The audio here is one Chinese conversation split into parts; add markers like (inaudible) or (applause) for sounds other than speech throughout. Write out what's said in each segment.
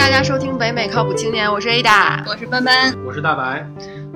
大家收听北美靠谱青年，我是 Ada，我是斑斑，我是大白。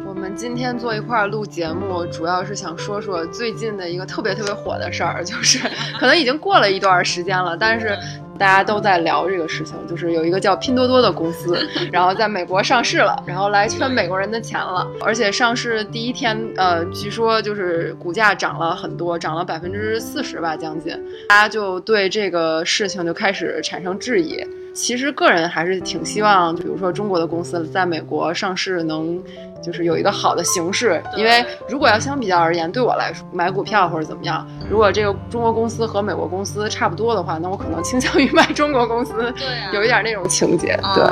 我们今天坐一块儿录节目，主要是想说说最近的一个特别特别火的事儿，就是可能已经过了一段时间了，但是大家都在聊这个事情，就是有一个叫拼多多的公司，(laughs) 然后在美国上市了，然后来圈美国人的钱了，而且上市第一天，呃，据说就是股价涨了很多，涨了百分之四十吧，将近，大家就对这个事情就开始产生质疑。其实个人还是挺希望，比如说中国的公司在美国上市能，就是有一个好的形式。因为如果要相比较而言，对我来说买股票或者怎么样，如果这个中国公司和美国公司差不多的话，那我可能倾向于 (laughs) 买中国公司。对啊，有一点那种情节。对，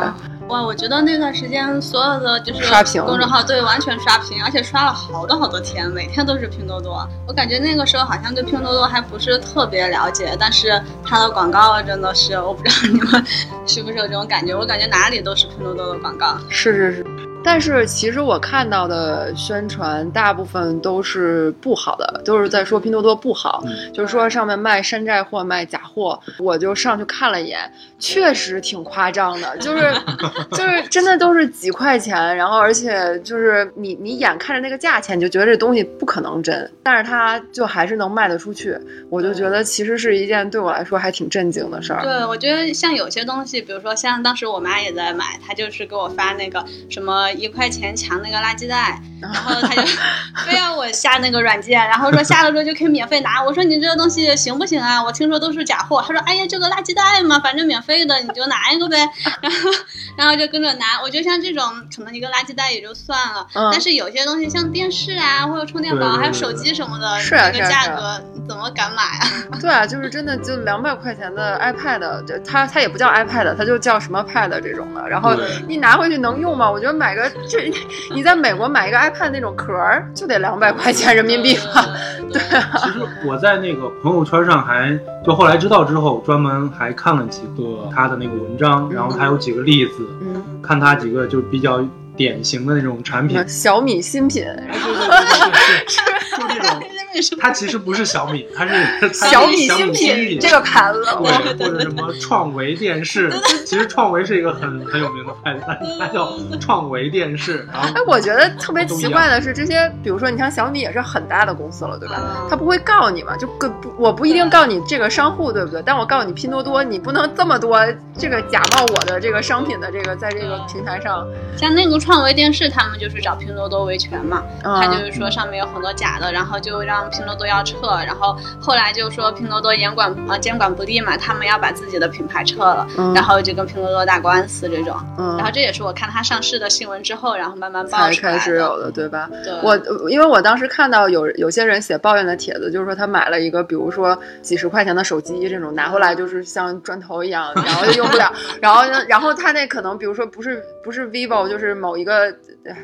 哇，我觉得那段时间所有的就是刷屏公众号对完全刷屏，而且刷了好多好多天，每天都是拼多多。我感觉那个时候好像对拼多多还不是特别了解，但是它的广告真的是，我不知道你们。(laughs) 是不是有这种感觉？我感觉哪里都是拼多多的广告。是是是。但是其实我看到的宣传大部分都是不好的，都是在说拼多多不好，就是说上面卖山寨货、卖假货。我就上去看了一眼，确实挺夸张的，就是 (laughs) 就是真的都是几块钱，然后而且就是你你眼看着那个价钱，你就觉得这东西不可能真，但是它就还是能卖得出去。我就觉得其实是一件对我来说还挺震惊的事儿。对，我觉得像有些东西，比如说像当时我妈也在买，她就是给我发那个什么。一块钱抢那个垃圾袋，(laughs) 然后他就 (laughs) 非要我下那个软件，然后说下了之后就可以免费拿。我说你这个东西行不行啊？我听说都是假货。他说哎呀，这个垃圾袋嘛，反正免费的，你就拿一个呗。(laughs) 然后然后就跟着拿。我觉得像这种可能一个垃圾袋也就算了，但是有些东西像电视啊，或者充电宝，还有手机什么的，这个价格怎么敢买啊？对啊，就是真的就两百块钱的 iPad，就它它也不叫 iPad，它就叫什么 Pad 这种的。然后你拿回去能用吗？我觉得买个。这你在美国买一个 iPad 那种壳儿就得两百块钱人民币吧？对啊。其实我在那个朋友圈上还就后来知道之后，专门还看了几个他的那个文章，然后他有几个例子，看他几个就比较典型的那种产品，小米新品，(laughs) (laughs) 就这种。它其实不是小米，它是 (laughs) 小米新品这个牌子，或者什么创维电视。(laughs) 其实创维是一个很很有名的牌子，它叫创维电视。哎，我觉得特别奇怪的是，这些比如说你像小米也是很大的公司了，对吧？他不会告你嘛？就不，我不一定告你这个商户，对不对？但我告你拼多多，你不能这么多这个假冒我的这个商品的这个在这个平台上。像那个创维电视，他们就是找拼多多维权嘛，他就是说上面有很多假的，然后就让。拼多多要撤，然后后来就说拼多多严管呃监管不力嘛，他们要把自己的品牌撤了，然后就跟拼多多打官司这种。然后这也是我看它上市的新闻之后，然后慢慢爆出来开始有的，对吧？对。我因为我当时看到有有些人写抱怨的帖子，就是说他买了一个，比如说几十块钱的手机，这种拿回来就是像砖头一样，然后就用不了。(laughs) 然后然后他那可能比如说不是不是 vivo，就是某一个，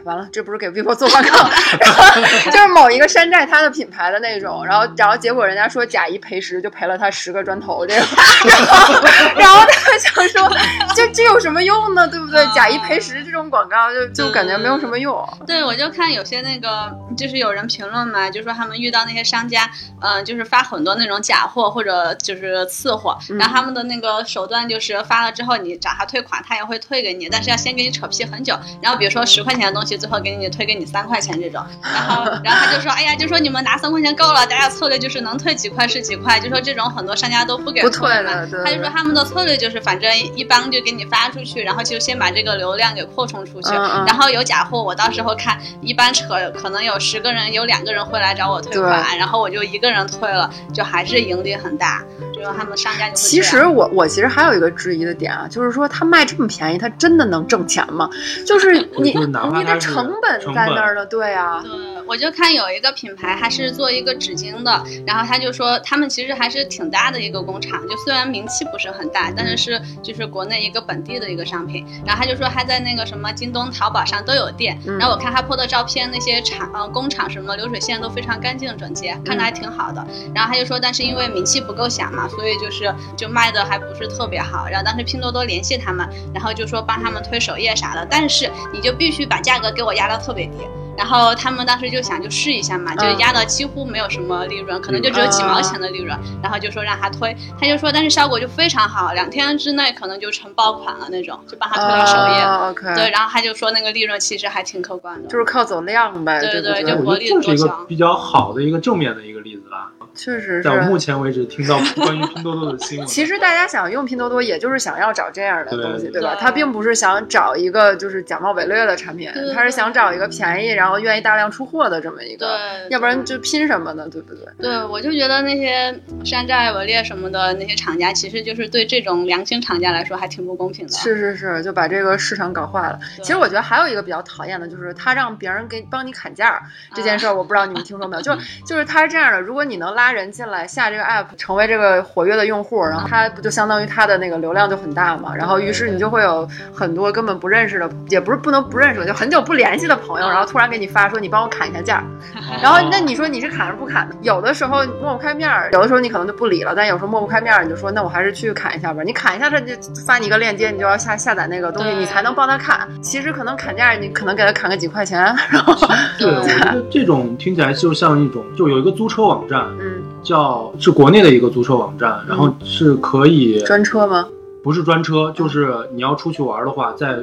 完了，这不是给 vivo 做广告，(laughs) 就是某一个山寨它的品牌。的那种，然后，然后结果人家说假一赔十，就赔了他十个砖头，这个，然后，然后他想说，这这有什么用呢？对不对？假一赔十这种广告，就就感觉没有什么用。对，我就看有些那个，就是有人评论嘛，就说他们遇到那些商家，嗯，就是发很多那种假货或者就是次货，然后他们的那个手段就是发了之后，你找他退款，他也会退给你，但是要先给你扯皮很久。然后比如说十块钱的东西，最后给你退给你三块钱这种，然后，然后他就说，哎呀，就说你们拿三块。钱够了，大家策略就是能退几块是几块，就说这种很多商家都不给不退嘛。他就说他们的策略就是反正一帮就给你发出去，然后就先把这个流量给扩充出去，然后有假货，我到时候看一般扯可能有十个人有两个人会来找我退款，然后我就一个人退了，就还是盈利很大。就是他们商家其实我我其实还有一个质疑的点啊，就是说他卖这么便宜，他真的能挣钱吗？就是你你的成本在那儿了，对啊。对，我就看有一个品牌，它是做。一个纸巾的，然后他就说他们其实还是挺大的一个工厂，就虽然名气不是很大，但是是就是国内一个本地的一个商品。然后他就说他在那个什么京东、淘宝上都有店。然后我看他 po 的照片，那些厂呃工厂什么流水线都非常干净整洁，看着还挺好的。然后他就说，但是因为名气不够响嘛，所以就是就卖的还不是特别好。然后当时拼多多联系他们，然后就说帮他们推首页啥的，但是你就必须把价格给我压到特别低。然后他们当时就想就试一下嘛，就压到几乎没有什么利润，可能就只有几毛钱的利润，然后就说让他推，他就说但是效果就非常好，两天之内可能就成爆款了那种，就帮他推到首页。对，然后他就说那个利润其实还挺可观的，就是靠走量呗。对对，就我觉得这是一个比较好的一个正面的一个例子吧。确实，在我目前为止听到 (laughs) 关于拼多多的新闻，其实大家想用拼多多，也就是想要找这样的东西，对吧？他并不是想找一个就是假冒伪劣的产品，他是想找一个便宜，然后愿意大量出货的这么一个。对，要不然就拼什么呢？对不对？对，我就觉得那些山寨伪劣什么的那些厂家，其实就是对这种良心厂家来说还挺不公平的。是是是，就把这个市场搞坏了。其实我觉得还有一个比较讨厌的就是他让别人给帮你砍价这件事儿，我不知道你们听说没有？(laughs) 就就是他是这样的，如果你能拉人进来下。这个 app 成为这个活跃的用户，然后他不就相当于他的那个流量就很大嘛？然后于是你就会有很多根本不认识的，也不是不能不认识，就很久不联系的朋友，然后突然给你发说你帮我砍一下价，(laughs) 然后那你说你是砍是不砍呢？有的时候抹不开面儿，有的时候你可能就不理了，但有时候抹不开面儿，你就说那我还是去砍一下吧。你砍一下，他就发你一个链接，你就要下下载那个东西，你才能帮他砍。其实可能砍价，你可能给他砍个几块钱。然后对，我觉得这种听起来就像一种，就有一个租车网站，嗯，叫。是国内的一个租车网站，然后是可以专车吗？不是专车，就是你要出去玩的话，在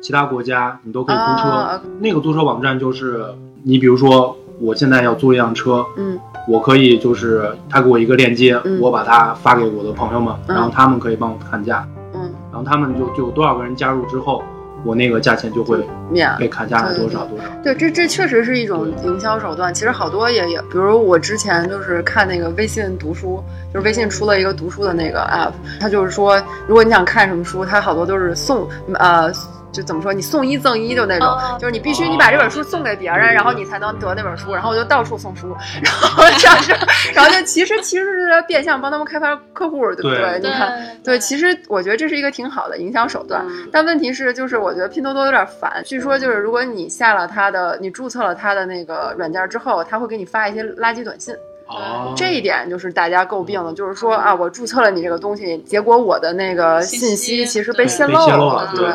其他国家你都可以租车。那个租车网站就是你，比如说我现在要租一辆车，嗯，我可以就是他给我一个链接，我把它发给我的朋友们，然后他们可以帮我看价，嗯，然后他们就就有多少个人加入之后。我那个价钱就会免被砍下来多少多少。对，这这确实是一种营销手段。其实好多也也，比如我之前就是看那个微信读书，就是微信出了一个读书的那个 app，它就是说，如果你想看什么书，它好多都是送呃。就怎么说，你送一赠一就那种，就是你必须你把这本书送给别人，然后你才能得那本书。然后我就到处送书，然后这样是，(laughs) 然后就其实其实是在变相帮他们开发客户，对不对？你看，对，其实我觉得这是一个挺好的营销手段。但问题是，就是我觉得拼多多有点烦。据说就是如果你下了它的，你注册了它的那个软件之后，他会给你发一些垃圾短信。哦，这一点就是大家诟病的，就是说啊，我注册了你这个东西，结果我的那个信息其实被泄露了，对。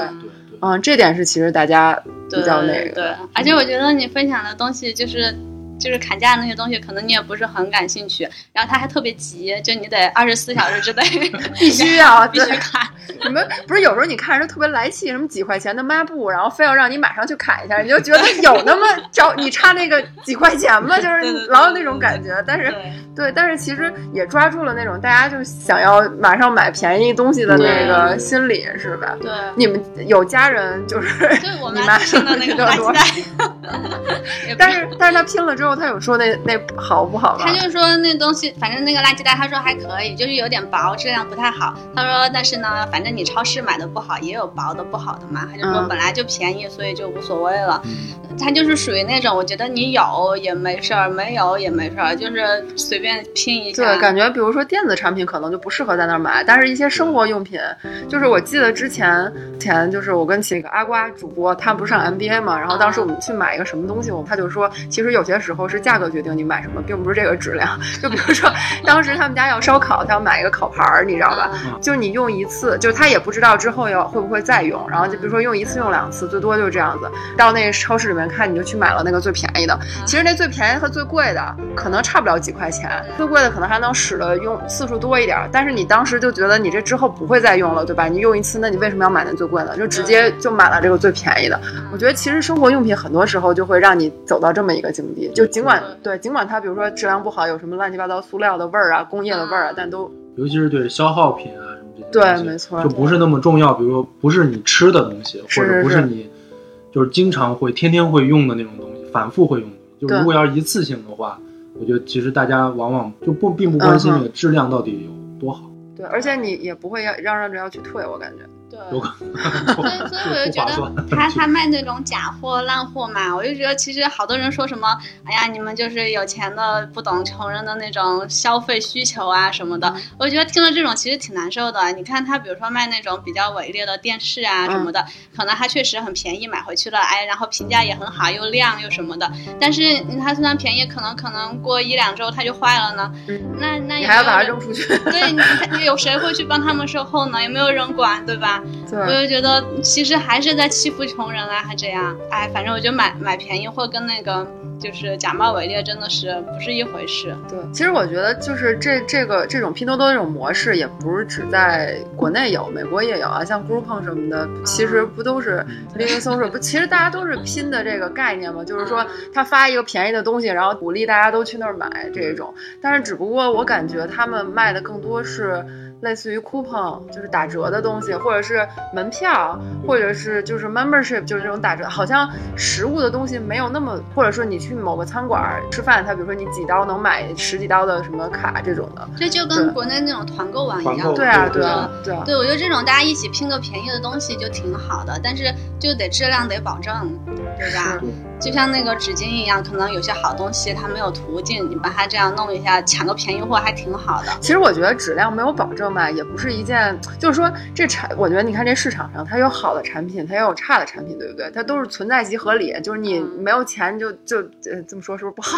嗯，这点是其实大家比较那个，对，而且我觉得你分享的东西就是。就是砍价那些东西，可能你也不是很感兴趣。然后他还特别急，就你得二十四小时之内必须要，(laughs) 必须砍。你们不是有时候你看着特别来气，什么几块钱的抹布，然后非要让你马上去砍一下，你就觉得有那么着你差那个几块钱吗？就是老有那种感觉。但是对，但是其实也抓住了那种大家就想要马上买便宜东西的那个心理，是吧？对。你们有家人就是你妈拼的那个垃圾袋，但是但是他拼了之后。他有说那那好不好吗？他就说那东西，反正那个垃圾袋，他说还可以，就是有点薄，质量不太好。他说，但是呢，反正你超市买的不好，也有薄的不好的嘛。他就说本来就便宜，所以就无所谓了。他就是属于那种，我觉得你有也没事儿，没有也没事儿，就是随便拼一下。对，感觉比如说电子产品可能就不适合在那儿买，但是一些生活用品，就是我记得之前前就是我跟那个阿瓜主播，他不是上 MBA 嘛，然后当时我们去买一个什么东西，他就说，其实有些时候是价格决定你买什么，并不是这个质量。(laughs) 就比如说当时他们家要烧烤，他要买一个烤盘儿，你知道吧？就你用一次，就他也不知道之后要会不会再用，然后就比如说用一次用两次，最多就是这样子。到那个超市里面。看你就去买了那个最便宜的，其实那最便宜和最贵的可能差不了几块钱，最贵的可能还能使得用次数多一点，但是你当时就觉得你这之后不会再用了，对吧？你用一次，那你为什么要买那最贵的？就直接就买了这个最便宜的。我觉得其实生活用品很多时候就会让你走到这么一个境地，就尽管对，尽管它比如说质量不好，有什么乱七八糟塑料的味儿啊、工业的味儿啊，但都尤其是对消耗品啊这些，对，没错，就不是那么重要。比如说不是你吃的东西，或者不是你。就是经常会、天天会用的那种东西，反复会用。就如果要是一次性的话，我觉得其实大家往往就不并不关心那个质量到底有多好。对，而且你也不会要嚷嚷着要去退，我感觉。对，(laughs) 所以 (laughs) 所以我就觉得 (laughs) 他他卖那种假货烂货嘛，我就觉得其实好多人说什么，哎呀，你们就是有钱的不懂穷人的那种消费需求啊什么的，我觉得听了这种其实挺难受的。你看他比如说卖那种比较伪劣的电视啊什么的，可能他确实很便宜买回去了，哎，然后评价也很好，又亮又什么的，但是他虽然便宜，可能可能过一两周他就坏了呢，那那你还要把它扔出去？对，你有谁会去帮他们售后呢？有没有人管，对吧？我就觉得其实还是在欺负穷人啊，还这样。哎，反正我觉得买买便宜货跟那个就是假冒伪劣真的是不是一回事。对，其实我觉得就是这这个这种拼多多这种模式，也不是只在国内有，美国也有啊，像 Groupon 什么的，其实不都是 Living Social 不？其实大家都是拼的这个概念嘛，就是说他发一个便宜的东西，然后鼓励大家都去那儿买这种。但是只不过我感觉他们卖的更多是。类似于 coupon 就是打折的东西，或者是门票，或者是就是 membership 就是这种打折，好像实物的东西没有那么，或者说你去某个餐馆吃饭，他比如说你几刀能买十几刀的什么卡这种的，这就跟国内那种团购网一样。对啊，对啊，对啊。对，我觉得这种大家一起拼个便宜的东西就挺好的，但是就得质量得保证，对吧？就像那个纸巾一样，可能有些好东西它没有途径，你把它这样弄一下，抢个便宜货还挺好的。其实我觉得质量没有保证吧，也不是一件，就是说这产，我觉得你看这市场上，它有好的产品，它也有差的产品，对不对？它都是存在即合理，就是你没有钱就就呃这么说是不是不好？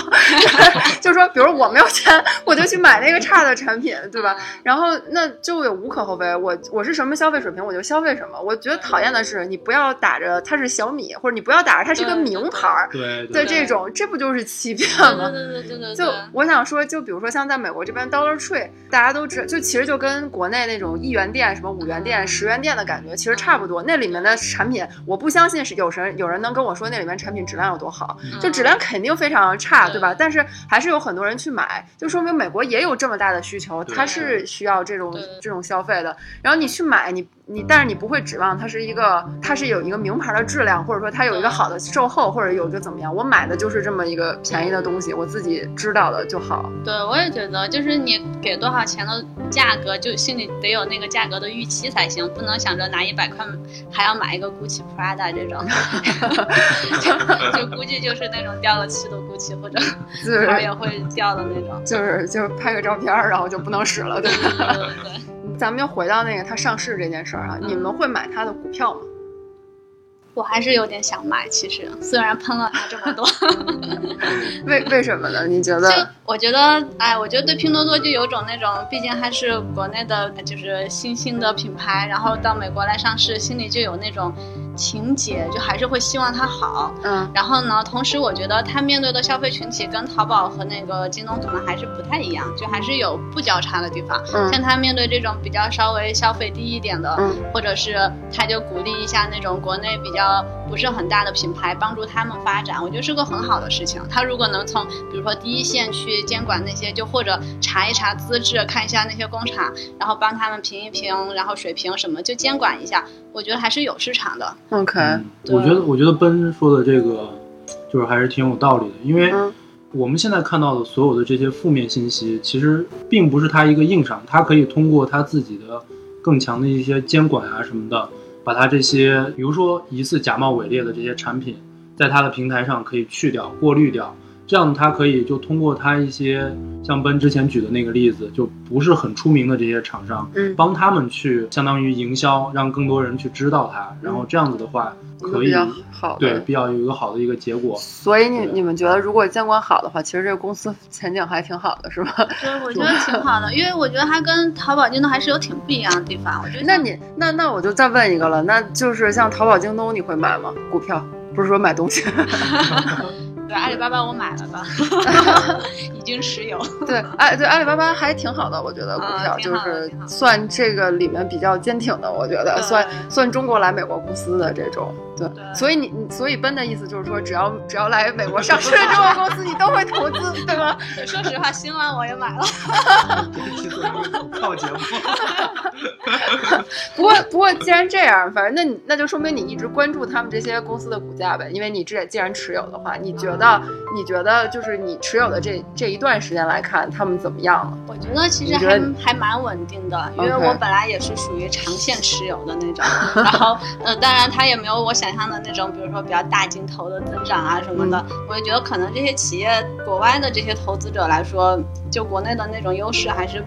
(laughs) 就是说，比如我没有钱，我就去买那个差的产品，对吧？(laughs) 然后那就也无可厚非，我我是什么消费水平，我就消费什么。我觉得讨厌的是你不要打着它是小米，或者你不要打着它是个名牌。对对，这种这不就是欺骗吗？对对对对就我想说，就比如说像在美国这边，Dollar Tree，大家都知，就其实就跟国内那种一元店、什么五元店、十元店的感觉其实差不多。那里面的产品，我不相信是有人有人能跟我说那里面产品质量有多好，就质量肯定非常差，对吧？但是还是有很多人去买，就说明美国也有这么大的需求，它是需要这种这种消费的。然后你去买，你。你但是你不会指望它是一个，它是有一个名牌的质量，或者说它有一个好的售后，或者有一个怎么样？我买的就是这么一个便宜的东西，我自己知道的就好。对，我也觉得，就是你给多少钱的价格，就心里得有那个价格的预期才行，不能想着拿一百块还要买一个 Gucci Prada 这种，(laughs) 就就估计就是那种掉了漆的 Gucci 或者牌也会掉的那种。就是就是拍个照片，然后就不能使了，对对对。咱们又回到那个它上市这件事儿啊，你们会买它的股票吗？我还是有点想买，其实虽然喷了它这么多，(laughs) 为为什么呢？你觉得？就我觉得，哎，我觉得对拼多多就有种那种，毕竟还是国内的，就是新兴的品牌，然后到美国来上市，心里就有那种。情节就还是会希望它好，嗯，然后呢，同时我觉得它面对的消费群体跟淘宝和那个京东可能还是不太一样，就还是有不交叉的地方。嗯，像它面对这种比较稍微消费低一点的，嗯，或者是它就鼓励一下那种国内比较不是很大的品牌，帮助他们发展，我觉得是个很好的事情。它如果能从比如说第一线去监管那些，就或者查一查资质，看一下那些工厂，然后帮他们评一评，然后水平什么就监管一下，我觉得还是有市场的。OK，我觉得我觉得奔说的这个就是还是挺有道理的，因为我们现在看到的所有的这些负面信息，其实并不是它一个硬伤，它可以通过它自己的更强的一些监管啊什么的，把它这些比如说疑似假冒伪劣的这些产品，在它的平台上可以去掉、过滤掉。这样，他可以就通过他一些像奔之前举的那个例子，就不是很出名的这些厂商，嗯，帮他们去相当于营销，让更多人去知道它，然后这样子的话，可以好对比较有一个好的一个结果。所以你你们觉得，如果监管好的话，其实这个公司前景还挺好的，是吧？对，我觉得挺好的，(laughs) 因为我觉得它跟淘宝、京东还是有挺不一样的地方。我觉得，那你那那我就再问一个了，那就是像淘宝、京东，你会买吗？股票不是说买东西。对阿里巴巴我买了吧，(laughs) 已经持有。对，哎，对阿里巴巴还挺好的，我觉得股票就是算这个里面比较坚挺的，我觉得算算中国来美国公司的这种。对，所以你你所以奔的意思就是说，只要只要来美国上市的中国公司，你都会投资，对吗？(laughs) 说实话，新浪我也买了。(laughs) 靠节目。不过不过，既然这样，反正那你那就说明你一直关注他们这些公司的股价呗，因为你这既然持有的话，你觉得你觉得就是你持有的这这一段时间来看，他们怎么样了？我觉得其实还还蛮稳定的，因为我本来也是属于长线持有的那种，然后呃，当然它也没有我想象的那种，比如说比较大镜头的增长啊什么的，我也觉得可能这些企业国外的这些投资者来说，就国内的那种优势还是。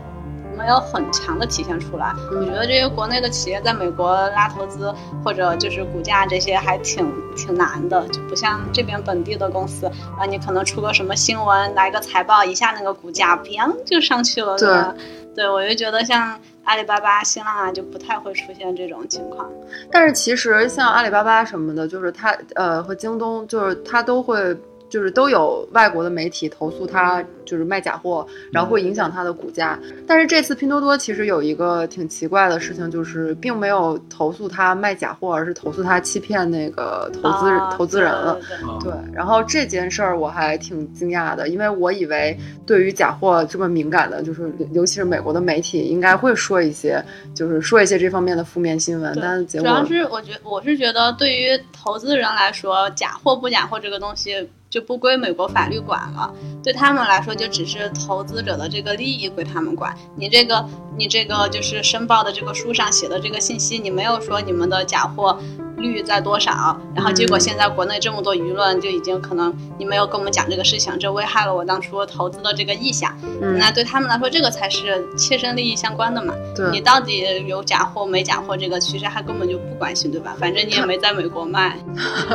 没有很强的体现出来，我觉得这些国内的企业在美国拉投资或者就是股价这些还挺挺难的，就不像这边本地的公司啊，你可能出个什么新闻，来个财报，一下那个股价砰就上去了，对吧？对，我就觉得像。阿里巴巴、新浪啊，就不太会出现这种情况。但是其实像阿里巴巴什么的，就是它呃和京东，就是它都会。就是都有外国的媒体投诉他就是卖假货，然后会影响他的股价。但是这次拼多多其实有一个挺奇怪的事情，就是并没有投诉他卖假货，而是投诉他欺骗那个投资投资人了。对，然后这件事儿我还挺惊讶的，因为我以为对于假货这么敏感的，就是尤其是美国的媒体应该会说一些，就是说一些这方面的负面新闻。但结果主要是我觉我是觉得对于投资人来说，假货不假货这个东西。就不归美国法律管了，对他们来说就只是投资者的这个利益归他们管。你这个，你这个就是申报的这个书上写的这个信息，你没有说你们的假货。率在多少？然后结果现在国内这么多舆论，就已经可能你没有跟我们讲这个事情，这危害了我当初投资的这个意向。嗯那对他们来说，这个才是切身利益相关的嘛。对你到底有假货没假货，这个其实还根本就不关心，对吧？反正你也没在美国卖。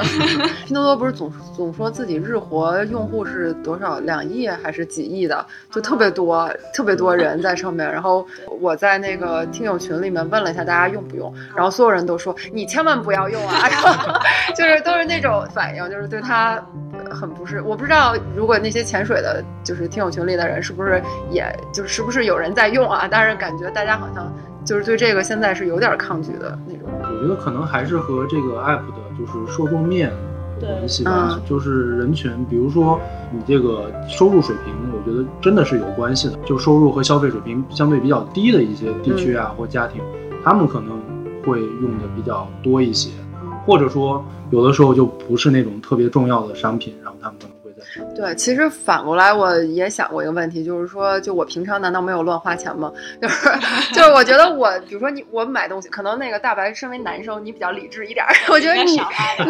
(laughs) 拼多多不是总总说自己日活用户是多少两亿还是几亿的，就特别多，特别多人在上面。然后我在那个听友群里面问了一下大家用不用，然后所有人都说你千万不要用。用啊，然后就是都是那种反应，就是对他很不是。我不知道如果那些潜水的，就是听友群里的人，是不是也就是不是有人在用啊？但是感觉大家好像就是对这个现在是有点抗拒的那种。我觉得可能还是和这个 app 的就是受众面有关系吧，就是人群，比如说你这个收入水平，我觉得真的是有关系的。就收入和消费水平相对比较低的一些地区啊或家庭，他们可能会用的比较多一些。或者说，有的时候就不是那种特别重要的商品，然后他们可能会在对，其实反过来我也想过一个问题，就是说，就我平常难道没有乱花钱吗？就是 (laughs) 就是，我觉得我，比如说你，我买东西，可能那个大白身为男生，你比较理智一点。(laughs) 我觉得你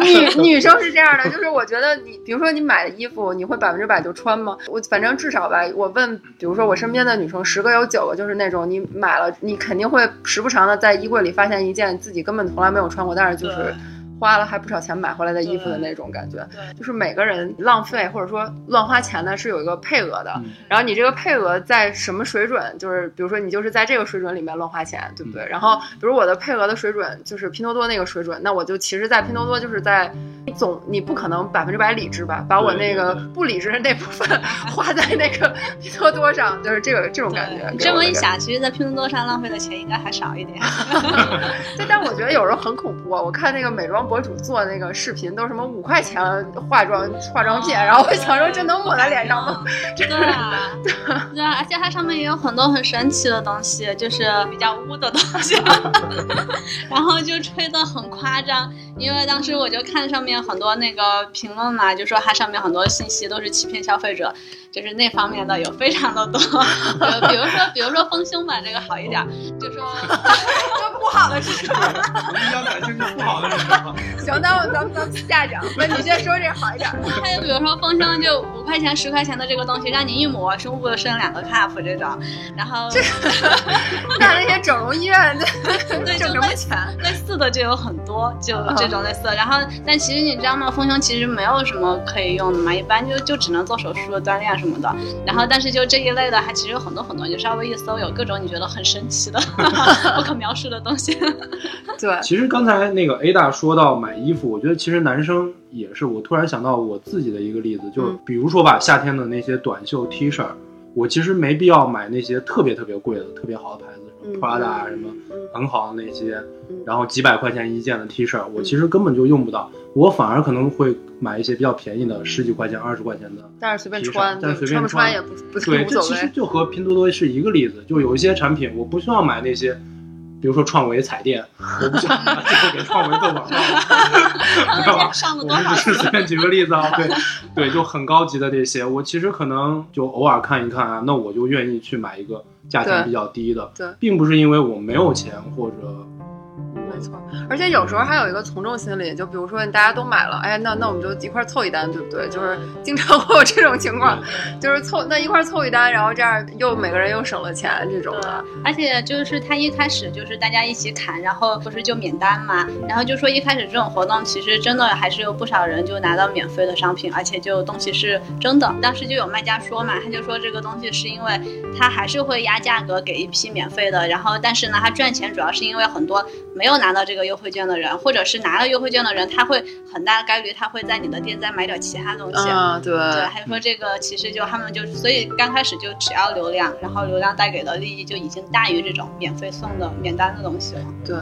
女女生是这样的，就是我觉得你，比如说你买的衣服，你会百分之百就穿吗？我反正至少吧，我问，比如说我身边的女生，十个有九个就是那种，你买了，你肯定会时不常的在衣柜里发现一件自己根本从来没有穿过，但是就是。花了还不少钱买回来的衣服的那种感觉，就是每个人浪费或者说乱花钱呢是有一个配额的，然后你这个配额在什么水准，就是比如说你就是在这个水准里面乱花钱，对不对？然后比如我的配额的水准就是拼多多那个水准，那我就其实，在拼多多就是在总你不可能百分之百理智吧，把我那个不理智的那部分 (laughs) 花在那个拼多多上，就是这个这种感觉。你这么一想，其实，在拼多多上浪费的钱应该还少一点。(laughs) (laughs) 对，但我觉得有时候很恐怖，啊我看那个美妆。博主做那个视频都是什么五块钱化妆化妆品，然后我想说这能抹在脸上吗？对啊，对啊，(laughs) 而且它上面也有很多很神奇的东西，就是比较污的东西，(laughs) 然后就吹的很夸张。因为当时我就看上面很多那个评论嘛，就说它上面很多信息都是欺骗消费者，就是那方面的有非常的多。比如说，比如说丰胸吧，这个好一点，就说 (laughs) 那不好的是什比较感兴趣不好的是什么？行，那咱们咱们下讲。那你先说这个好一点。(laughs) 还有比如说丰胸，就五块钱、十块钱的这个东西，让你一抹，胸部升两个 cup 这种。然后，(laughs) 那那些整容医院对 (laughs) 挣什么钱？类似的就有很多，就这。种类似的，然后但其实你知道吗？丰胸其实没有什么可以用的嘛，一般就就只能做手术、锻炼什么的。然后但是就这一类的，它其实有很多很多，就稍微一搜，有各种你觉得很神奇的、不可描述的东西。(laughs) 对，其实刚才那个 A 大说到买衣服，我觉得其实男生也是。我突然想到我自己的一个例子，就比如说吧，夏天的那些短袖 T 恤，我其实没必要买那些特别特别贵的、特别好的牌子，什么 Prada 什么。很好的那些，然后几百块钱一件的 T 恤，我其实根本就用不到，我反而可能会买一些比较便宜的，十几块钱、二十块钱的，但是随便穿，但是随便穿也不不对，这其实就和拼多多是一个例子，就有一些产品我不需要买那些，比如说创维彩电，(laughs) 我不想拿最后给创维做广告，(laughs) 知道吧？我们只是随便举个例子啊，对对，就很高级的这些，我其实可能就偶尔看一看啊，那我就愿意去买一个。价钱比较低的，对，并不是因为我没有钱或者我没错。而且有时候还有一个从众心理，就比如说大家都买了，哎，那那我们就一块凑一单，对不对？就是经常会有这种情况，(laughs) 就是凑那一块凑一单，然后这样又每个人又省了钱这种的。而且就是他一开始就是大家一起砍，然后不是就免单嘛，然后就说一开始这种活动其实真的还是有不少人就拿到免费的商品，而且就东西是真的。当时就有卖家说嘛，他就说这个东西是因为他还是会压价格给一批免费的，然后但是呢他赚钱主要是因为很多没有拿到这个优惠券的人，或者是拿了优惠券的人，他会很大概率他会在你的店再买点其他东西。啊，对对，还说这个其实就他们就所以刚开始就只要流量，然后流量带给的利益就已经大于这种免费送的免单的东西了。对。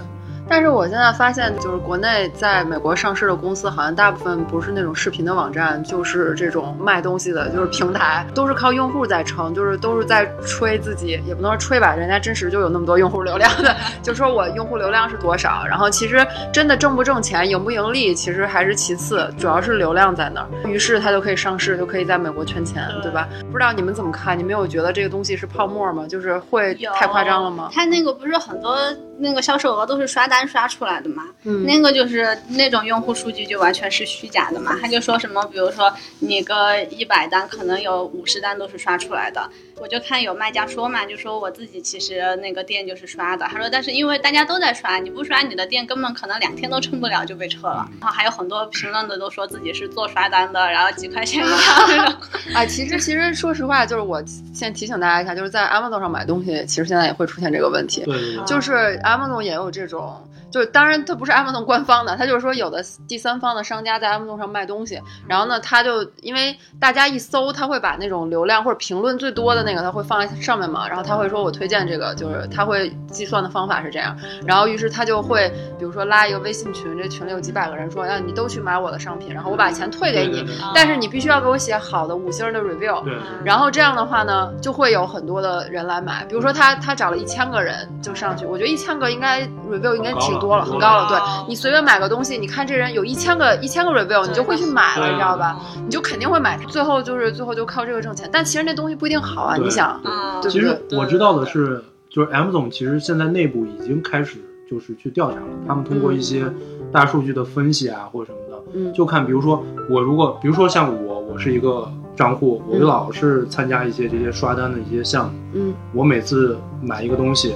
但是我现在发现，就是国内在美国上市的公司，好像大部分不是那种视频的网站，就是这种卖东西的，就是平台，都是靠用户在撑，就是都是在吹自己，也不能说吹吧，人家真实就有那么多用户流量的，(laughs) 就说我用户流量是多少，然后其实真的挣不挣钱、盈不盈利，其实还是其次，主要是流量在那儿，于是它就可以上市，就可以在美国圈钱，对吧？不知道你们怎么看？你们有觉得这个东西是泡沫吗？就是会太夸张了吗？它那个不是很多那个销售额都是刷单刷出来的嘛，那个就是那种用户数据就完全是虚假的嘛。他就说什么，比如说你个一百单，可能有五十单都是刷出来的。我就看有卖家说嘛，就说我自己其实那个店就是刷的。他说，但是因为大家都在刷，你不刷你的店根本可能两天都撑不了就被撤了。然后还有很多评论的都说自己是做刷单的，然后几块钱一条那种。哎，(laughs) 其实其实说实话，就是我先提醒大家一下，就是在 Amazon 上买东西，其实现在也会出现这个问题。对，就是 M 总也有这种。就是当然，它不是 Amazon 官方的，它就是说有的第三方的商家在 Amazon 上卖东西，然后呢，他就因为大家一搜，他会把那种流量或者评论最多的那个，他会放在上面嘛，然后他会说我推荐这个，就是他会计算的方法是这样，然后于是他就会比如说拉一个微信群，这群里有几百个人说，让你都去买我的商品，然后我把钱退给你，但是你必须要给我写好的五星的 review，然后这样的话呢，就会有很多的人来买，比如说他他找了一千个人就上去，我觉得一千个应该 review 应该挺。多了，很高了。对你随便买个东西，你看这人有一千个一千个 review，你就会去买了，你知道吧？你就肯定会买。最后就是最后就靠这个挣钱，但其实那东西不一定好啊。你想，其实我知道的是，就是 M 总其实现在内部已经开始就是去调查了。他们通过一些大数据的分析啊，或者什么的，就看比如说我如果比如说像我，我是一个账户，我就老是参加一些这些刷单的一些项目，嗯，我每次买一个东西。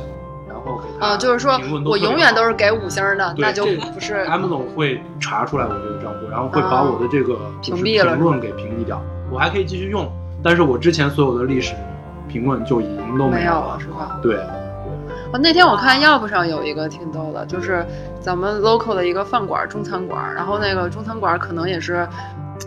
啊，就是说我永远都是给五星的，那就不是。M 总会查出来我这个账户，然后会把我的这个屏蔽了，评论给屏蔽掉。我还可以继续用，但是我之前所有的历史评论就已经都没有了，是吧？对。啊，那天我看 Yelp 上有一个挺逗的，就是咱们 local 的一个饭馆，中餐馆，然后那个中餐馆可能也是。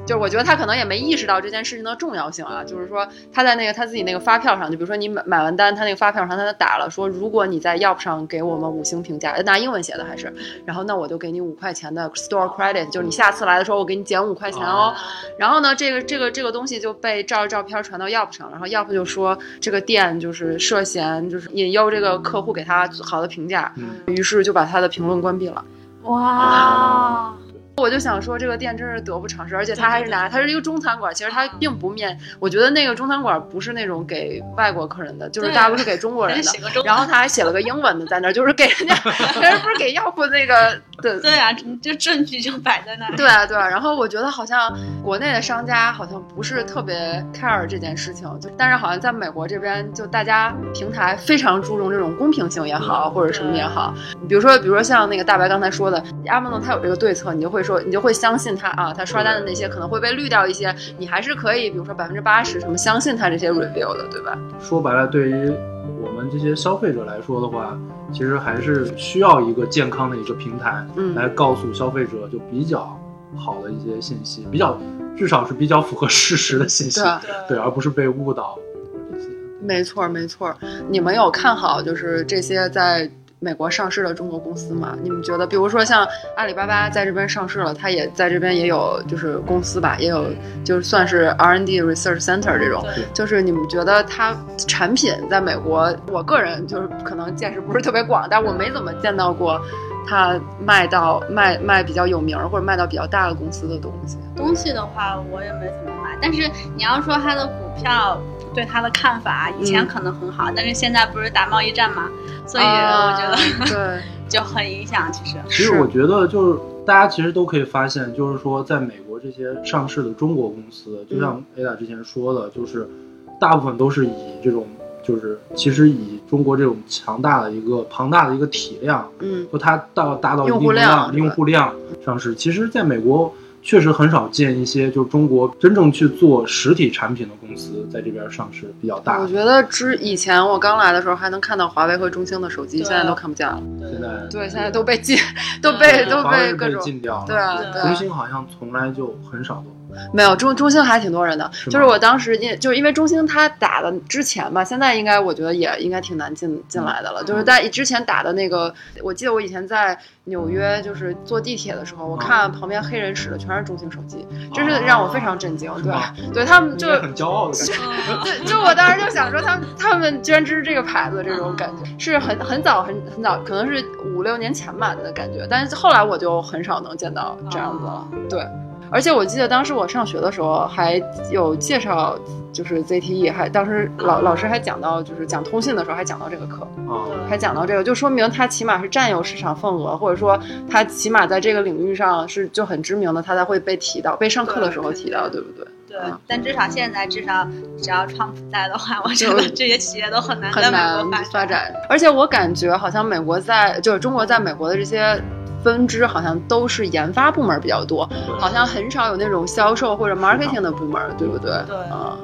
就是我觉得他可能也没意识到这件事情的重要性啊，就是说他在那个他自己那个发票上，就比如说你买买完单，他那个发票上他打了说，如果你在 Yelp 上给我们五星评价，拿英文写的还是，然后那我就给你五块钱的 store credit，就是你下次来的时候我给你减五块钱哦。然后呢，这个这个这个东西就被照着照片传到 Yelp 上，然后 Yelp 就说这个店就是涉嫌就是引诱这个客户给他好的评价，于是就把他的评论关闭了。哇。我就想说，这个店真是得不偿失，而且他还是拿，他是一个中餐馆，其实他并不面。我觉得那个中餐馆不是那种给外国客人的，就是大部分是给中国人的。然后他还写了个英文的在那儿，就是给人家，(laughs) 人家不是给要不那个 (laughs) 对。对啊，就证据就摆在那儿。对啊，对啊。然后我觉得好像国内的商家好像不是特别 care 这件事情，就但是好像在美国这边，就大家平台非常注重这种公平性也好，或者什么也好。比如说，比如说像那个大白刚才说的，阿蒙诺他有这个对策，你就会说。你就会相信他啊，他刷单的那些可能会被滤掉一些，你还是可以，比如说百分之八十什么相信他这些 review 的，对吧？说白了，对于我们这些消费者来说的话，其实还是需要一个健康的一个平台，嗯来告诉消费者就比较好的一些信息，比较至少是比较符合事实的信息，对，而不是被误导这些。没错，没错。你们有看好就是这些在？美国上市的中国公司嘛，你们觉得，比如说像阿里巴巴在这边上市了，它也在这边也有就是公司吧，也有就是算是 R&D Research Center 这种，就是你们觉得它产品在美国，我个人就是可能见识不是特别广，但我没怎么见到过它卖到卖卖比较有名或者卖到比较大的公司的东西。东西的话，我也没怎么买，但是你要说它的股票。对他的看法，以前可能很好，但是现在不是打贸易战嘛，所以我觉得，对，(laughs) 就很影响。其实，其实我觉得就是大家其实都可以发现，就是说在美国这些上市的中国公司，就像 Ada 之前说的，就是大部分都是以这种。就是其实以中国这种强大的一个庞大的一个体量，嗯，和它到达到一定量用户量上市，其实在美国确实很少见一些就中国真正去做实体产品的公司在这边上市比较大。我觉得之以前我刚来的时候还能看到华为和中兴的手机，现在都看不见了。现在对，现在都被禁，都被都被各种禁掉了。对啊，中兴好像从来就很少都。没有中中兴还挺多人的，就是我当时因就是因为中兴他打的之前吧，现在应该我觉得也应该挺难进进来的了。就是在之前打的那个，我记得我以前在纽约就是坐地铁的时候，我看旁边黑人使的全是中兴手机，真是让我非常震惊。对，对他们就很骄傲的感觉。对，就我当时就想说，他们他们居然支持这个牌子，这种感觉是很很早很很早，可能是五六年前吧的感觉。但是后来我就很少能见到这样子了。对。而且我记得当时我上学的时候还有介绍，就是 ZTE，还当时老老师还讲到，就是讲通信的时候还讲到这个课，还讲到这个，就说明它起码是占有市场份额，或者说它起码在这个领域上是就很知名的，它才会被提到，被上课的时候提到，对不对？对。但至少现在，至少只要川普在的话，我觉得这些企业都很难很难发展。而且我感觉好像美国在，就是中国在美国的这些。分支好像都是研发部门比较多，好像很少有那种销售或者 marketing 的部门，对不对？对，啊，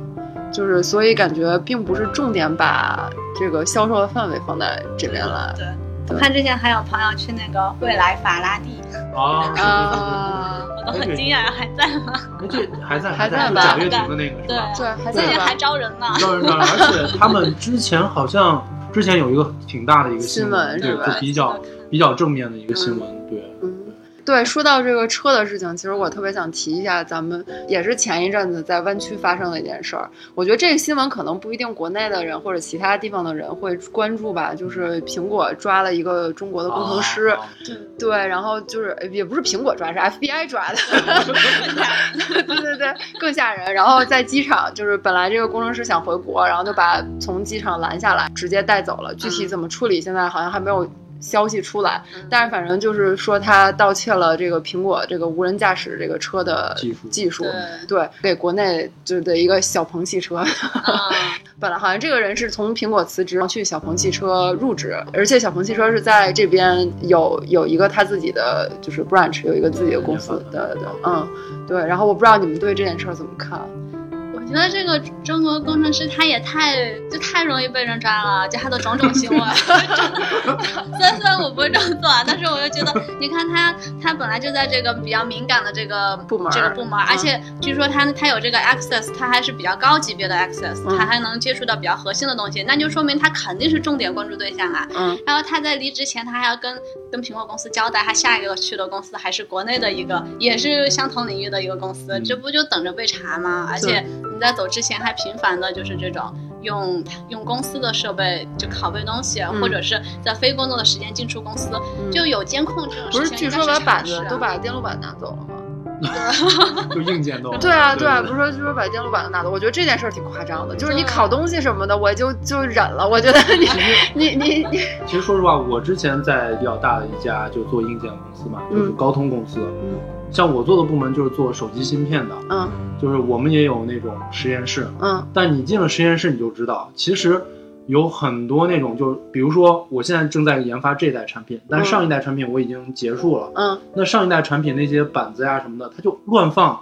就是所以感觉并不是重点把这个销售的范围放在这边来。对，我看之前还有朋友去那个未来法拉第 (laughs) 啊，我都很惊讶，还在吗？这还在，还在吧？贾跃亭的那个是吧？对，还在最近还招人呢，招人呢。而且他们之前好像之前有一个挺大的一个新闻，对，就比较。比较正面的一个新闻，对，嗯，对，说到这个车的事情，其实我特别想提一下，咱们也是前一阵子在湾区发生的一件事儿。我觉得这个新闻可能不一定国内的人或者其他地方的人会关注吧，就是苹果抓了一个中国的工程师，对，然后就是也不是苹果抓，是 FBI 抓的，(laughs) 对对对，更吓人。然后在机场，就是本来这个工程师想回国，然后就把从机场拦下来，直接带走了。具体怎么处理，现在好像还没有。消息出来，但是反正就是说他盗窃了这个苹果这个无人驾驶这个车的技术，技术对，给国内就的一个小鹏汽车。(laughs) 本来好像这个人是从苹果辞职去小鹏汽车入职，而且小鹏汽车是在这边有有一个他自己的就是 branch，有一个自己的公司。对对，嗯，对。然后我不知道你们对这件事怎么看。我觉得这个中国工程师他也太就太容易被人抓了，就他的种种行为。(laughs) 虽然虽然我不会这么做，但是我又觉得，你看他他本来就在这个比较敏感的这个部门，这个部门，而且据说他他有这个 access，他还是比较高级别的 access，他还能接触到比较核心的东西，那就说明他肯定是重点关注对象啊。嗯。然后他在离职前，他还要跟跟苹果公司交代，他下一个去的公司还是国内的一个，也是相同领域的一个公司，这不就等着被查吗？而且。你在走之前还频繁的就是这种用用公司的设备就拷贝东西，或者是在非工作的时间进出公司，就有监控这种事情。不是，据说把板子都把电路板拿走了吗？(laughs) (laughs) 就硬件都。对啊，对啊，不是说就说把电路板都拿走，我觉得这件事儿挺夸张的。就是你拷东西什么的，我就就忍了。我觉得你你你你。其实说实话，我之前在比较大的一家就做硬件公司嘛，就是高通公司。嗯。像我做的部门就是做手机芯片的，嗯，就是我们也有那种实验室，嗯，但你进了实验室你就知道，其实有很多那种，就比如说我现在正在研发这一代产品，但上一代产品我已经结束了，嗯，那上一代产品那些板子呀什么的，它就乱放，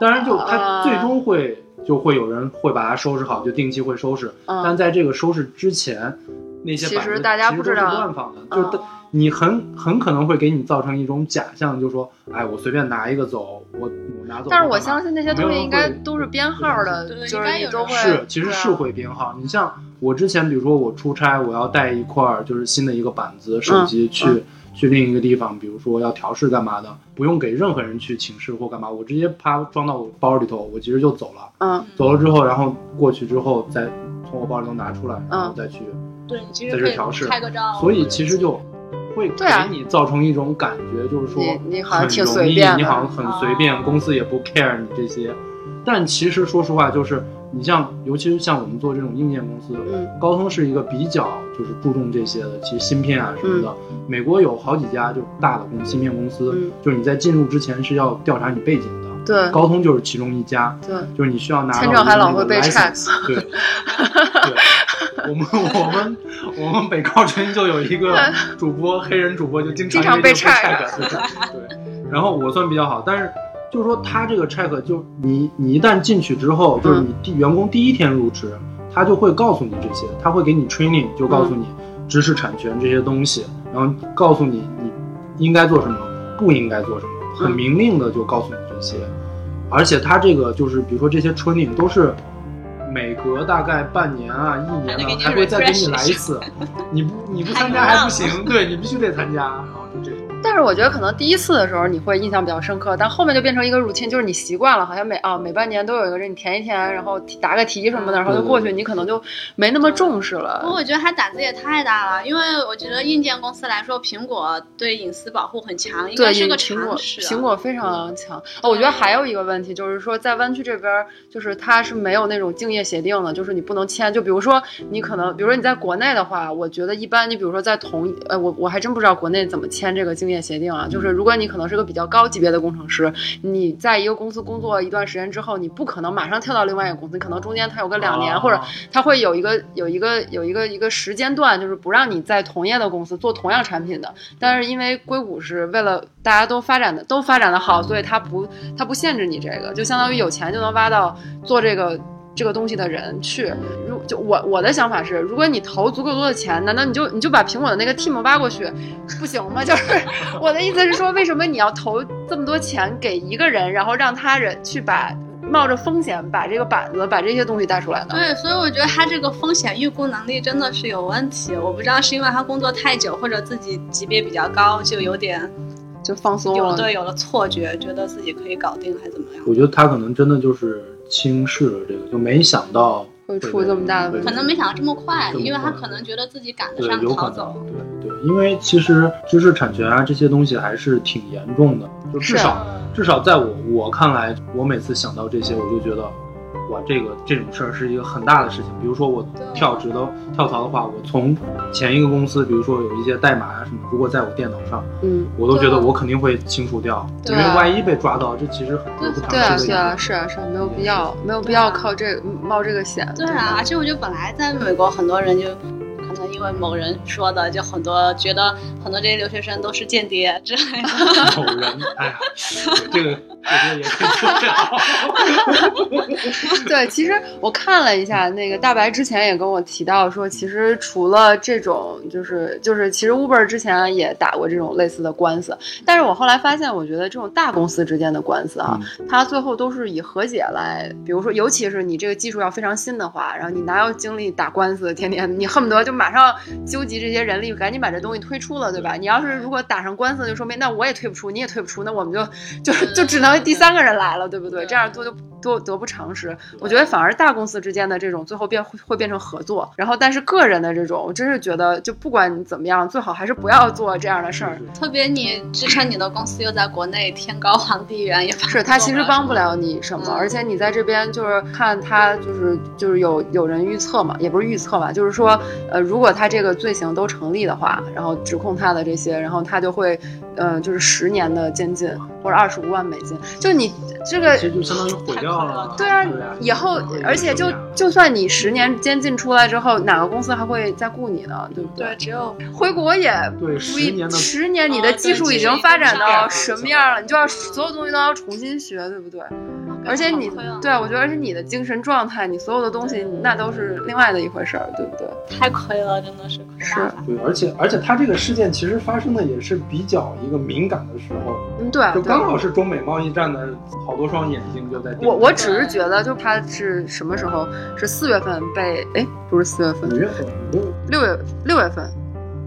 当然就它最终会就会有人会把它收拾好，就定期会收拾，但在这个收拾之前，那些板子其实都是乱放的，就。你很很可能会给你造成一种假象，就说，哎，我随便拿一个走，我我拿走。但是我相信那些东西应该都是编号的，就是你都会。是，其实是会编号。你像我之前，比如说我出差，我要带一块儿就是新的一个板子手机去去另一个地方，比如说要调试干嘛的，不用给任何人去请示或干嘛，我直接啪装到我包里头，我其实就走了。嗯。走了之后，然后过去之后再从我包里头拿出来，然后再去对，在这调试。拍个照。所以其实就。会给你造成一种感觉，就是说你好像挺随便，你好像很随便，公司也不 care 你这些。但其实说实话，就是你像，尤其是像我们做这种硬件公司，嗯，高通是一个比较就是注重这些的，其实芯片啊什么的，美国有好几家就大的公芯片公司，就是你在进入之前是要调查你背景的。对，高通就是其中一家。对，就是你需要拿签证还老会被 check。对，(laughs) 对，我们我们我们北高村就有一个主播，黑人主播就经常被 check。对，然后我算比较好，但是就是说他这个 check 就你你一旦进去之后，就是你第员工第一天入职，他就会告诉你这些，他会给你 training，就告诉你知识产权这些东西，然后告诉你你应该做什么，不应该做什么，很明令的就告诉你这些。而且他这个就是，比如说这些 training 都是每隔大概半年啊、一年啊，还会再给你来一次。你不你不参加还不行，对你必须得参加，是我觉得可能第一次的时候你会印象比较深刻，但后面就变成一个 routine，就是你习惯了，好像每啊每半年都有一个人你填一填，然后答个题什么的，然后就过去，你可能就没那么重视了。不过我觉得他胆子也太大了，因为我觉得硬件公司来说，苹果对隐私保护很强，应该是个苹果。苹果非常强。哦，我觉得还有一个问题就是说，在湾区这边，就是它是没有那种竞业协定的，就是你不能签。就比如说你可能，比如说你在国内的话，我觉得一般，你比如说在同呃，我我还真不知道国内怎么签这个竞业协定啊，就是。如果你可能是个比较高级别的工程师，你在一个公司工作一段时间之后，你不可能马上跳到另外一个公司，可能中间它有个两年，或者它会有一个有一个有一个一个时间段，就是不让你在同业的公司做同样产品的。但是因为硅谷是为了大家都发展的都发展的好，所以它不它不限制你这个，就相当于有钱就能挖到做这个。这个东西的人去，如就我我的想法是，如果你投足够多的钱，难道你就你就把苹果的那个 team 挖过去，不行吗？(laughs) 就是我的意思是说，为什么你要投这么多钱给一个人，然后让他人去把冒着风险把这个板子把这些东西带出来呢？对，所以我觉得他这个风险预估能力真的是有问题。我不知道是因为他工作太久，或者自己级别比较高，就有点就放松了，对，有了错觉，觉得自己可以搞定，还怎么样？我觉得他可能真的就是。轻视了这个，就没想到会出这么大的问题，可能没想到这么快，因为他可能觉得自己赶得上逃走。对对，因为其实知识产权啊这些东西还是挺严重的，就至少至少在我我看来，我每次想到这些，我就觉得。哇，这个这种事儿是一个很大的事情。比如说我跳职的跳槽的话，我从前一个公司，比如说有一些代码啊什么，如果在我电脑上，嗯，我都觉得我肯定会清除掉，因为万一被抓到，这其实很对啊，对啊，是啊，是啊没有必要，没有必要靠这冒这个险。对啊，而且我觉得本来在美国很多人就。可能因为某人说的，就很多觉得很多这些留学生都是间谍之类的。(laughs) 某人，哎呀，这个我觉得也可以 (laughs) 对，其实我看了一下，那个大白之前也跟我提到说，其实除了这种，就是就是，其实 Uber 之前也打过这种类似的官司。但是我后来发现，我觉得这种大公司之间的官司啊，它最后都是以和解来，比如说，尤其是你这个技术要非常新的话，然后你哪有精力打官司，天天你恨不得就。马上纠集这些人力，赶紧把这东西推出了，对吧？你要是如果打上官司，就说明那我也退不出，你也退不出，那我们就就就只能第三个人来了，对不对？这样做就多得不偿失。我觉得反而大公司之间的这种最后变会变成合作，然后但是个人的这种，我真是觉得就不管你怎么样，最好还是不要做这样的事儿。特别你支撑你的公司又在国内，天高皇帝远，也是他其实帮不了你什么。而且你在这边就是看他就是就是有有人预测嘛，也不是预测吧，就是说呃。如果他这个罪行都成立的话，然后指控他的这些，然后他就会，呃，就是十年的监禁或者二十五万美金。就你这个，就相当于毁掉了。对啊，以后而且就就算你十年监禁出来之后，哪个公司还会再雇你呢？对不对？对，只有回国也对十年的十年，你的技术已经发展到什么样了？你就要所有东西都要重新学，对不对？而且你对啊，我觉得而且你的精神状态，你所有的东西，那都是另外的一回事儿，对不对？太亏了，真的是亏是。对，而且而且他这个事件其实发生的也是比较一个敏感的时候，嗯，对，就刚好是中美贸易战的好多双眼睛就在。我我只是觉得，就他是什么时候？是四月份被哎，不是四月份，五月份，六月六月份。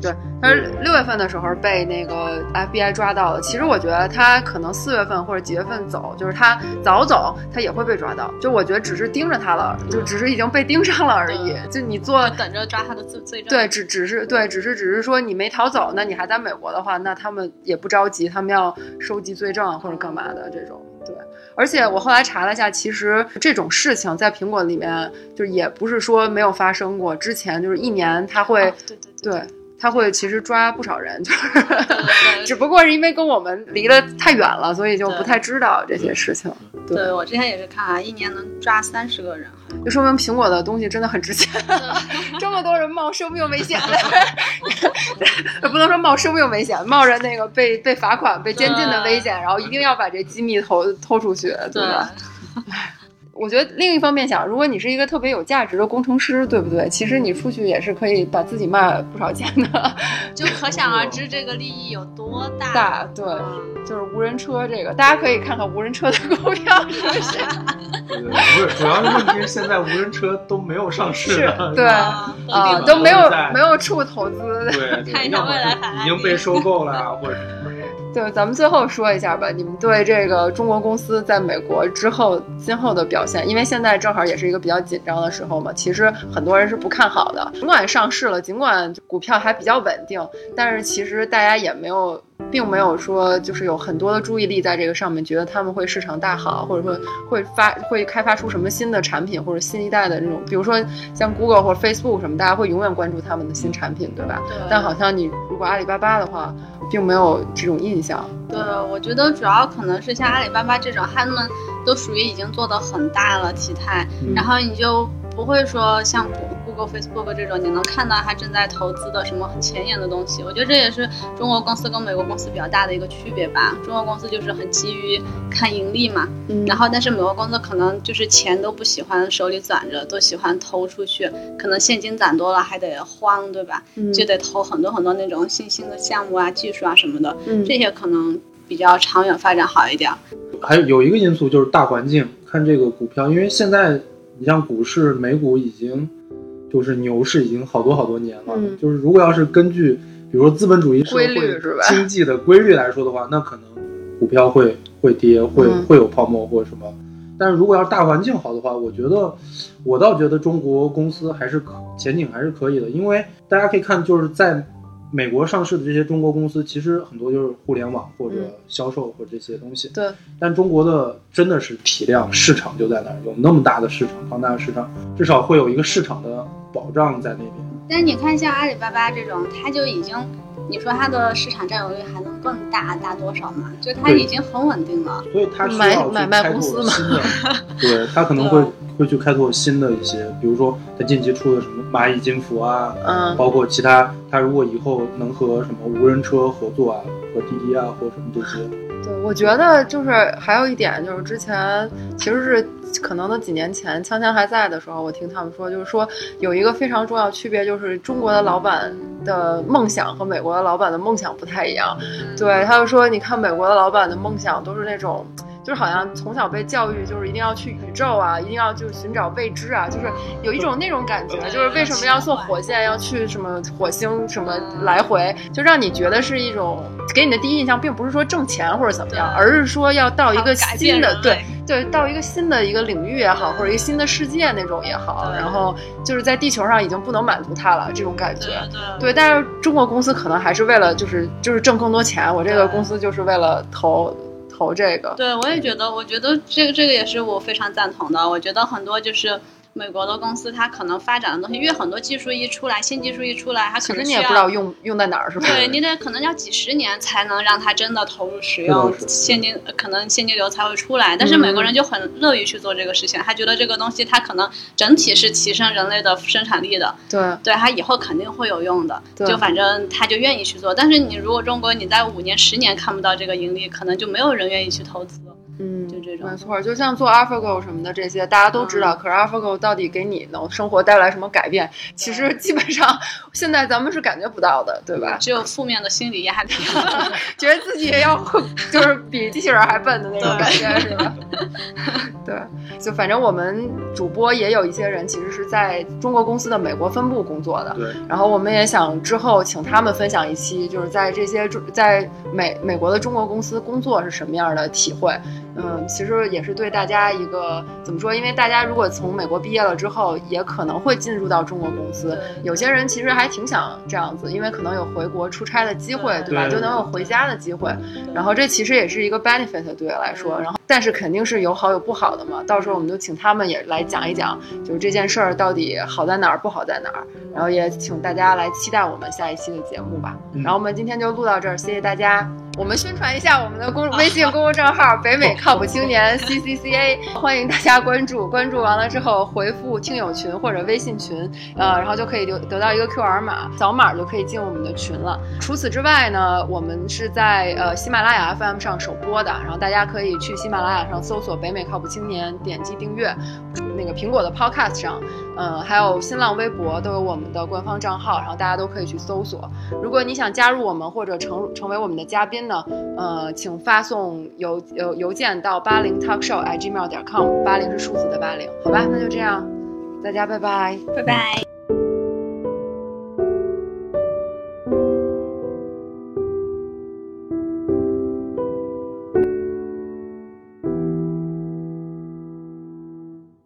对，他是六月份的时候被那个 FBI 抓到了。其实我觉得他可能四月份或者几月份走，就是他早走，他也会被抓到。就我觉得只是盯着他了，就只是已经被盯上了而已。就你做等着抓他的罪罪证。对，只只是对，只是只是说你没逃走，那你还在美国的话，那他们也不着急，他们要收集罪证或者干嘛的这种。对。而且我后来查了一下，其实这种事情在苹果里面，就也不是说没有发生过。之前就是一年，他会对对对。他会其实抓不少人，就是，(laughs) 只不过是因为跟我们离得太远了，所以就不太知道这些事情。对。我之前也是看啊，一年能抓三十个人，就说明苹果的东西真的很值钱。(laughs) 这么多人冒生命危险，(laughs) 不能说冒生命危险，冒着那个被被罚款、被监禁的危险，然后一定要把这机密偷偷出去，对吧？我觉得另一方面想，如果你是一个特别有价值的工程师，对不对？其实你出去也是可以把自己卖不少钱的，就可想而知这个利益有多大。大对，就是无人车这个，大家可以看看无人车的股票 (laughs) 是不是？对，不是，主要是问题是现在无人车都没有上市，(laughs) 对啊，都没有没有处投资，对，(laughs) 看一下未来已经被收购了或者。对，咱们最后说一下吧，你们对这个中国公司在美国之后今后的表现，因为现在正好也是一个比较紧张的时候嘛，其实很多人是不看好的。尽管上市了，尽管股票还比较稳定，但是其实大家也没有，并没有说就是有很多的注意力在这个上面，觉得他们会市场大好，或者说会发会开发出什么新的产品或者新一代的那种，比如说像 Google 或者 Facebook 什么，大家会永远关注他们的新产品，对吧？对。但好像你如果阿里巴巴的话。并没有这种印象。对，我觉得主要可能是像阿里巴巴这种，他们都属于已经做的很大了体态，然后你就不会说像。Google、Facebook 这种，你能看到它正在投资的什么很前沿的东西。我觉得这也是中国公司跟美国公司比较大的一个区别吧。中国公司就是很急于看盈利嘛，然后但是美国公司可能就是钱都不喜欢手里攒着，都喜欢投出去。可能现金攒多了还得慌，对吧？就得投很多很多那种新兴的项目啊、技术啊什么的。这些可能比较长远发展好一点。还有有一个因素就是大环境，看这个股票，因为现在你像股市，美股已经。就是牛市已经好多好多年了，就是如果要是根据比如说资本主义社会经济的规律来说的话，那可能股票会会跌，会会有泡沫或者什么。但是如果要是大环境好的话，我觉得我倒觉得中国公司还是可前景还是可以的，因为大家可以看就是在。美国上市的这些中国公司，其实很多就是互联网或者销售或者这些东西。对。但中国的真的是体量市场就在那儿，有那么大的市场，庞大的市场，至少会有一个市场的保障在那边。但你看，像阿里巴巴这种，它就已经，你说它的市场占有率还能更大大多少吗？就它已经很稳定了。所以它需要去开拓新的。(laughs) 对，它可能会。会去开拓新的一些，比如说他近期出的什么蚂蚁金服啊，嗯，包括其他，他如果以后能和什么无人车合作啊，和滴滴啊或什么这些。对，我觉得就是还有一点就是之前其实是可能的几年前，锵锵还在的时候，我听他们说，就是说有一个非常重要区别，就是中国的老板的梦想和美国的老板的梦想不太一样。对，他就说，你看美国的老板的梦想都是那种。就是好像从小被教育，就是一定要去宇宙啊，一定要就是寻找未知啊，就是有一种那种感觉，就是为什么要坐火箭，要去什么火星什么来回，就让你觉得是一种给你的第一印象，并不是说挣钱或者怎么样，而是说要到一个新的对对，到一个新的一个领域也好，或者一个新的世界那种也好，然后就是在地球上已经不能满足他了这种感觉，对，但是中国公司可能还是为了就是就是挣更多钱，我这个公司就是为了投。投这个，对我也觉得，我觉得这个这个也是我非常赞同的。我觉得很多就是。美国的公司，它可能发展的东西，因为很多技术一出来，新技术一出来，它可能你也不知道用用在哪儿，是吧？对你得可能要几十年才能让它真的投入使用，现金可能现金流才会出来。但是美国人就很乐于去做这个事情，他觉得这个东西它可能整体是提升人类的生产力的，对，对他以后肯定会有用的，就反正他就愿意去做。但是你如果中国你在五年、十年看不到这个盈利，可能就没有人愿意去投资。没错，就像做 AlphaGo 什么的这些，大家都知道。可是 AlphaGo 到底给你能生活带来什么改变？其实基本上现在咱们是感觉不到的，对吧？只有负面的心理压力，(laughs) 觉得自己要就是比机器人还笨的那种感觉，是吧？(laughs) 对，就反正我们主播也有一些人其实是在中国公司的美国分部工作的。对。然后我们也想之后请他们分享一期，就是在这些在美美国的中国公司工作是什么样的体会。嗯，其实也是对大家一个怎么说？因为大家如果从美国毕业了之后，也可能会进入到中国公司。有些人其实还挺想这样子，因为可能有回国出差的机会，对吧？就能有回家的机会。然后这其实也是一个 benefit 对我来说。然后。但是肯定是有好有不好的嘛。到时候我们就请他们也来讲一讲，就是这件事儿到底好在哪儿，不好在哪儿。然后也请大家来期待我们下一期的节目吧。然后我们今天就录到这儿，谢谢大家。我们宣传一下我们的公微信公众账号 (laughs) “北美靠谱青年 C C C A”，欢迎大家关注。关注完了之后回复“听友群”或者微信群，呃，然后就可以得得到一个 Q R 码，扫码就可以进我们的群了。除此之外呢，我们是在呃喜马拉雅 F M 上首播的，然后大家可以去喜马拉雅上搜索“北美靠谱青年”，点击订阅。那个苹果的 Podcast 上，呃，还有新浪微博都有我们的官方账号，然后大家都可以去搜索。如果你想加入我们或者成成为我们的嘉宾呢，呃，请发送邮邮邮件到八零 talk show agmail 点 com 八零是数字的八零，好吧，那就这样，大家拜拜，拜拜。